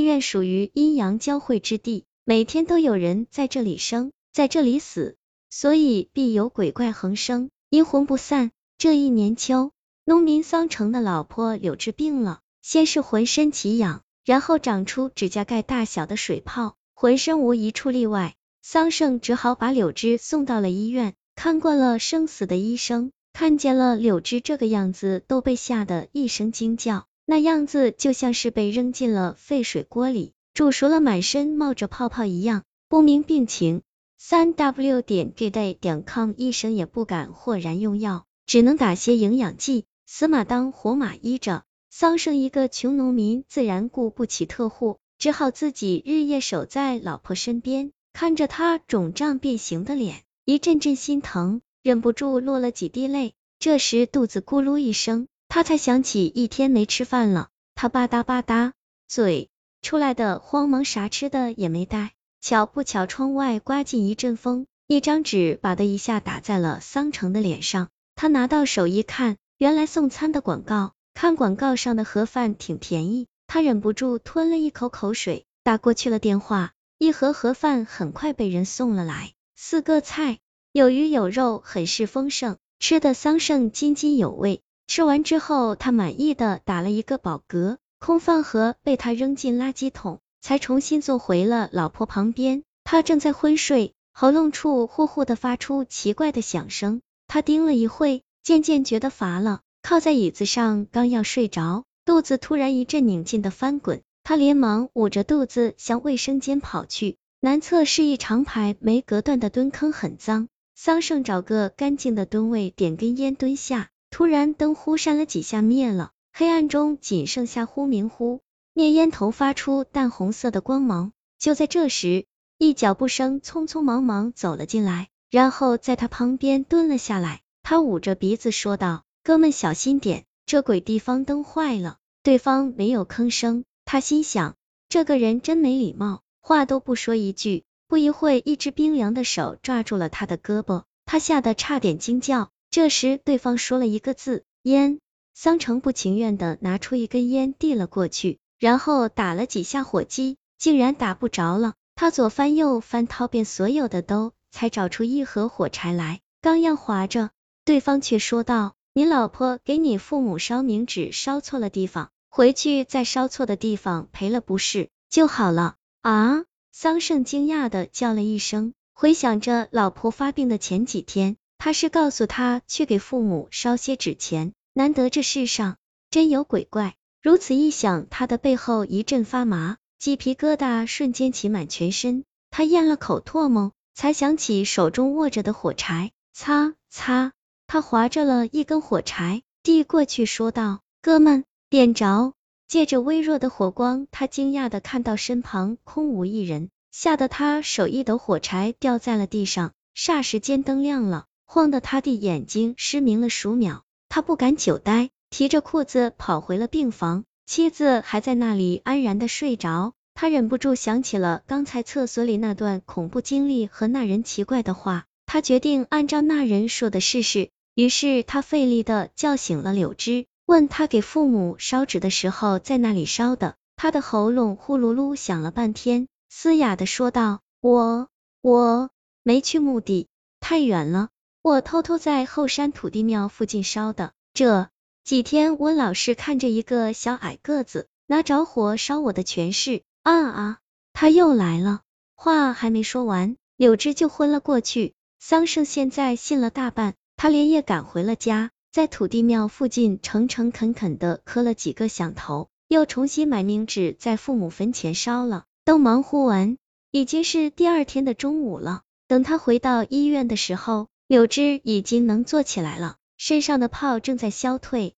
医院属于阴阳交汇之地，每天都有人在这里生，在这里死，所以必有鬼怪横生，阴魂不散。这一年秋，农民桑成的老婆柳枝病了，先是浑身奇痒，然后长出指甲盖大小的水泡，浑身无一处例外。桑葚只好把柳枝送到了医院，看惯了生死的医生看见了柳枝这个样子，都被吓得一声惊叫，那样子就像是被扔进了沸水锅里煮熟了，满身冒着泡泡一样。不明病情，三 w 点 g day 点 com 医生也不敢豁然用药，只能打些营养剂，死马当活马医着。桑生一个穷农民，自然顾不起特护，只好自己日夜守在老婆身边。看着他肿胀变形的脸，一阵阵心疼，忍不住落了几滴泪。这时肚子咕噜一声，他才想起一天没吃饭了。他吧嗒吧嗒嘴出来的慌忙啥吃的也没带。巧不巧，窗外刮进一阵风，一张纸吧的一下打在了桑成的脸上。他拿到手一看，原来送餐的广告。看广告上的盒饭挺便宜，他忍不住吞了一口口水，打过去了电话。一盒盒饭很快被人送了来，四个菜，有鱼有肉，很是丰盛，吃的桑葚津津有味。吃完之后，他满意的打了一个饱嗝，空饭盒被他扔进垃圾桶，才重新坐回了老婆旁边。他正在昏睡，喉咙处呼呼的发出奇怪的响声，他盯了一会，渐渐觉得乏了，靠在椅子上，刚要睡着，肚子突然一阵拧劲的翻滚。他连忙捂着肚子向卫生间跑去，南侧是一长排没隔断的蹲坑，很脏。桑葚找个干净的蹲位，点根烟蹲下。突然灯忽闪了几下灭了，黑暗中仅剩下忽明忽灭烟头发出淡红色的光芒。就在这时，一脚步声匆匆忙忙走了进来，然后在他旁边蹲了下来。他捂着鼻子说道：“哥们小心点，这鬼地方灯坏了。”对方没有吭声。他心想，这个人真没礼貌，话都不说一句。不一会，一只冰凉的手抓住了他的胳膊，他吓得差点惊叫。这时，对方说了一个字：烟。桑成不情愿的拿出一根烟递了过去，然后打了几下火机，竟然打不着了。他左翻右翻，掏遍所有的兜，才找出一盒火柴来，刚要划着，对方却说道：“你老婆给你父母烧冥纸，烧错了地方。”回去再烧错的地方赔了不是就好了啊！桑葚惊讶的叫了一声，回想着老婆发病的前几天，他是告诉他去给父母烧些纸钱，难得这世上真有鬼怪。如此一想，他的背后一阵发麻，鸡皮疙瘩瞬间起满全身。他咽了口唾沫，才想起手中握着的火柴，擦擦，他划着了一根火柴，递过去说道：“哥们。”点着，借着微弱的火光，他惊讶的看到身旁空无一人，吓得他手一抖，火柴掉在了地上。霎时间灯亮了，晃得他的眼睛失明了数秒。他不敢久待，提着裤子跑回了病房，妻子还在那里安然的睡着。他忍不住想起了刚才厕所里那段恐怖经历和那人奇怪的话，他决定按照那人说的试试。于是他费力的叫醒了柳枝。问他给父母烧纸的时候在那里烧的，他的喉咙呼噜噜响了半天，嘶哑的说道：“我我没去墓地，太远了，我偷偷在后山土地庙附近烧的。这几天我老是看着一个小矮个子拿着火烧我的全是啊啊，他又来了。”话还没说完，柳枝就昏了过去。桑葚现在信了大半，他连夜赶回了家。在土地庙附近诚诚恳恳的磕了几个响头，又重新买冥纸在父母坟前烧了。都忙活完，已经是第二天的中午了。等他回到医院的时候，柳枝已经能坐起来了，身上的泡正在消退。